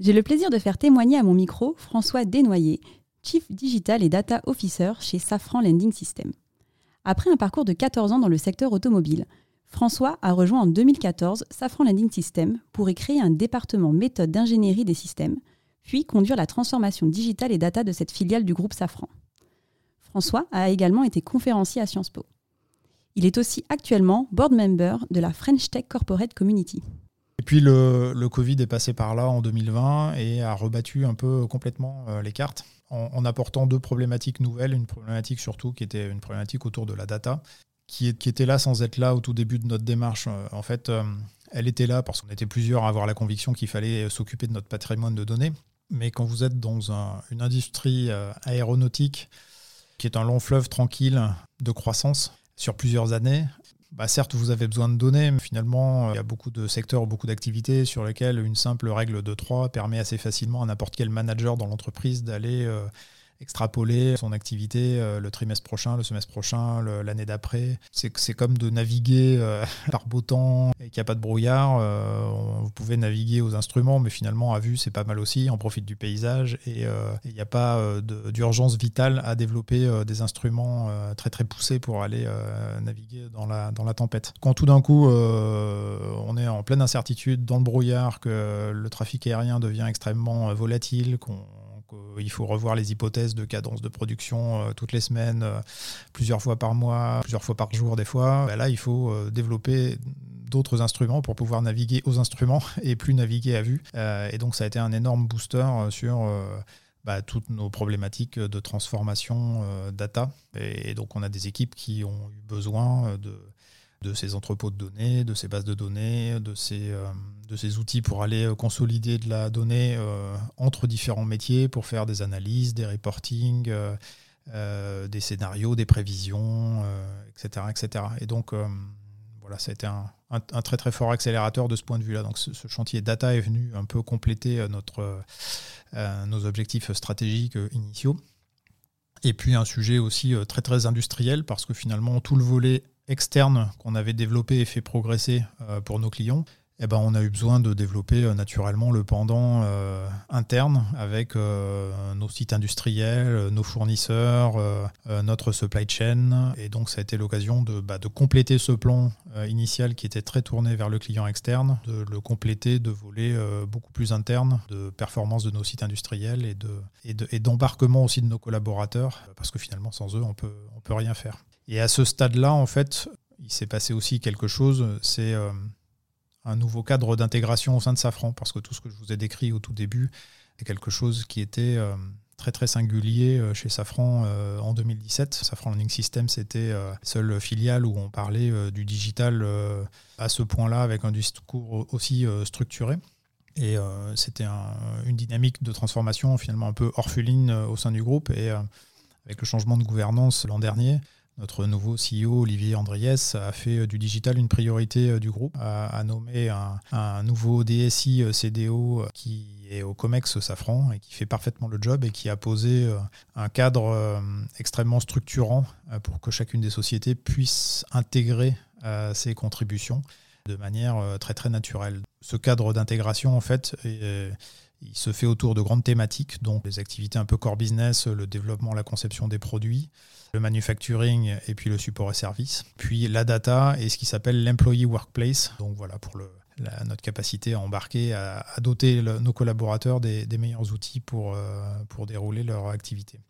j'ai le plaisir de faire témoigner à mon micro François Desnoyers, Chief Digital et Data Officer chez Safran Lending System. Après un parcours de 14 ans dans le secteur automobile, François a rejoint en 2014 Safran Lending System pour y créer un département méthode d'ingénierie des systèmes, puis conduire la transformation digitale et data de cette filiale du groupe Safran. François a également été conférencier à Sciences Po. Il est aussi actuellement board member de la French Tech Corporate Community. Et puis le, Covid est passé par là en 2020 et a rebattu un peu complètement euh, les cartes en, apportant deux problématiques nouvelles. Une problématique surtout qui était une problématique autour de la data, qui, était là sans être là au tout début de notre démarche. Euh, en fait, euh, elle était là parce qu'on était plusieurs à avoir la conviction qu'il fallait s'occuper de notre patrimoine de données. Mais quand vous êtes dans une industrie aéronautique qui est un long fleuve tranquille de croissance sur plusieurs années, bah certes, vous avez besoin de données, mais finalement, il y a beaucoup de secteurs, beaucoup d'activités sur lesquelles une simple règle de 3 permet assez facilement à n'importe quel manager dans l'entreprise d'aller euh, extrapoler son activité euh, le trimestre prochain, le semestre prochain, l'année d'après. C'est comme de naviguer euh, par beau temps et qu'il n'y a pas de brouillard. Euh, vous pouvez naviguer aux instruments, mais finalement, à vue, c'est pas mal aussi. On profite du paysage et il n'y a pas d'urgence vitale à développer des instruments très très poussés pour aller naviguer dans la, dans la tempête. Quand tout d'un coup, on est en pleine incertitude, dans le brouillard, que le trafic aérien devient extrêmement volatile, qu'on il faut revoir les hypothèses de cadence de production euh, toutes les semaines, euh, plusieurs fois par mois, plusieurs fois par jour des fois. Bah là, il faut euh, développer d'autres instruments pour pouvoir naviguer aux instruments et plus naviguer à vue. et donc ça a été un énorme booster sur bah, toutes nos problématiques de transformation data. Et, donc on a des équipes qui ont eu besoin de ces entrepôts de données, de ces bases de données, de ces, euh, de ces outils pour aller euh, consolider de la donnée euh, entre différents métiers pour faire des analyses, des reporting, des scénarios, des prévisions, etc., etc. Et donc, voilà, ça a été un, très très fort accélérateur de ce point de vue-là. Donc, ce, chantier data est venu un peu compléter notre, nos objectifs stratégiques initiaux. Et puis un sujet aussi très très industriel parce que finalement tout le volet externe qu'on avait développé et fait progresser euh, pour nos clients, eh ben, on a eu besoin de développer euh, naturellement le pendant euh, interne avec nos sites industriels, nos fournisseurs, notre supply chain. Et donc, ça a été l'occasion de, bah, de, compléter ce plan initial qui était très tourné vers le client externe, de le compléter de volets beaucoup plus internes, de performance de nos sites industriels et, de, et d'embarquement aussi de nos collaborateurs, parce que finalement, sans eux, on peut, on peut rien faire. Et à ce stade-là, en fait, il s'est passé aussi quelque chose, c'est euh, un nouveau cadre d'intégration au sein de Safran, parce que tout ce que je vous ai décrit au tout début est quelque chose qui était euh, très très singulier euh, chez Safran en 2017. Safran Learning System, c'était la seule filiale où on parlait du digital à ce point-là, avec un discours aussi structuré. Et c'était une dynamique de transformation finalement un peu orpheline au sein du groupe. Et avec le changement de gouvernance l'an dernier, notre nouveau CEO, Olivier Andriès, a fait du digital une priorité euh, du groupe, a, nommé un, nouveau DSI euh, CDO euh, qui est au COMEX Safran et qui fait parfaitement le job et qui a posé un cadre extrêmement structurant pour que chacune des sociétés puisse intégrer ses contributions de manière très très naturelle. Ce cadre d'intégration, en fait, il se fait autour de grandes thématiques, donc les activités un peu core business, le développement, la conception des produits, le manufacturing et puis le support et service, puis la data et ce qui s'appelle l'employee workplace. Donc voilà pour notre capacité à embarquer, à, doter nos collaborateurs des, meilleurs outils pour, euh, pour dérouler leur activité.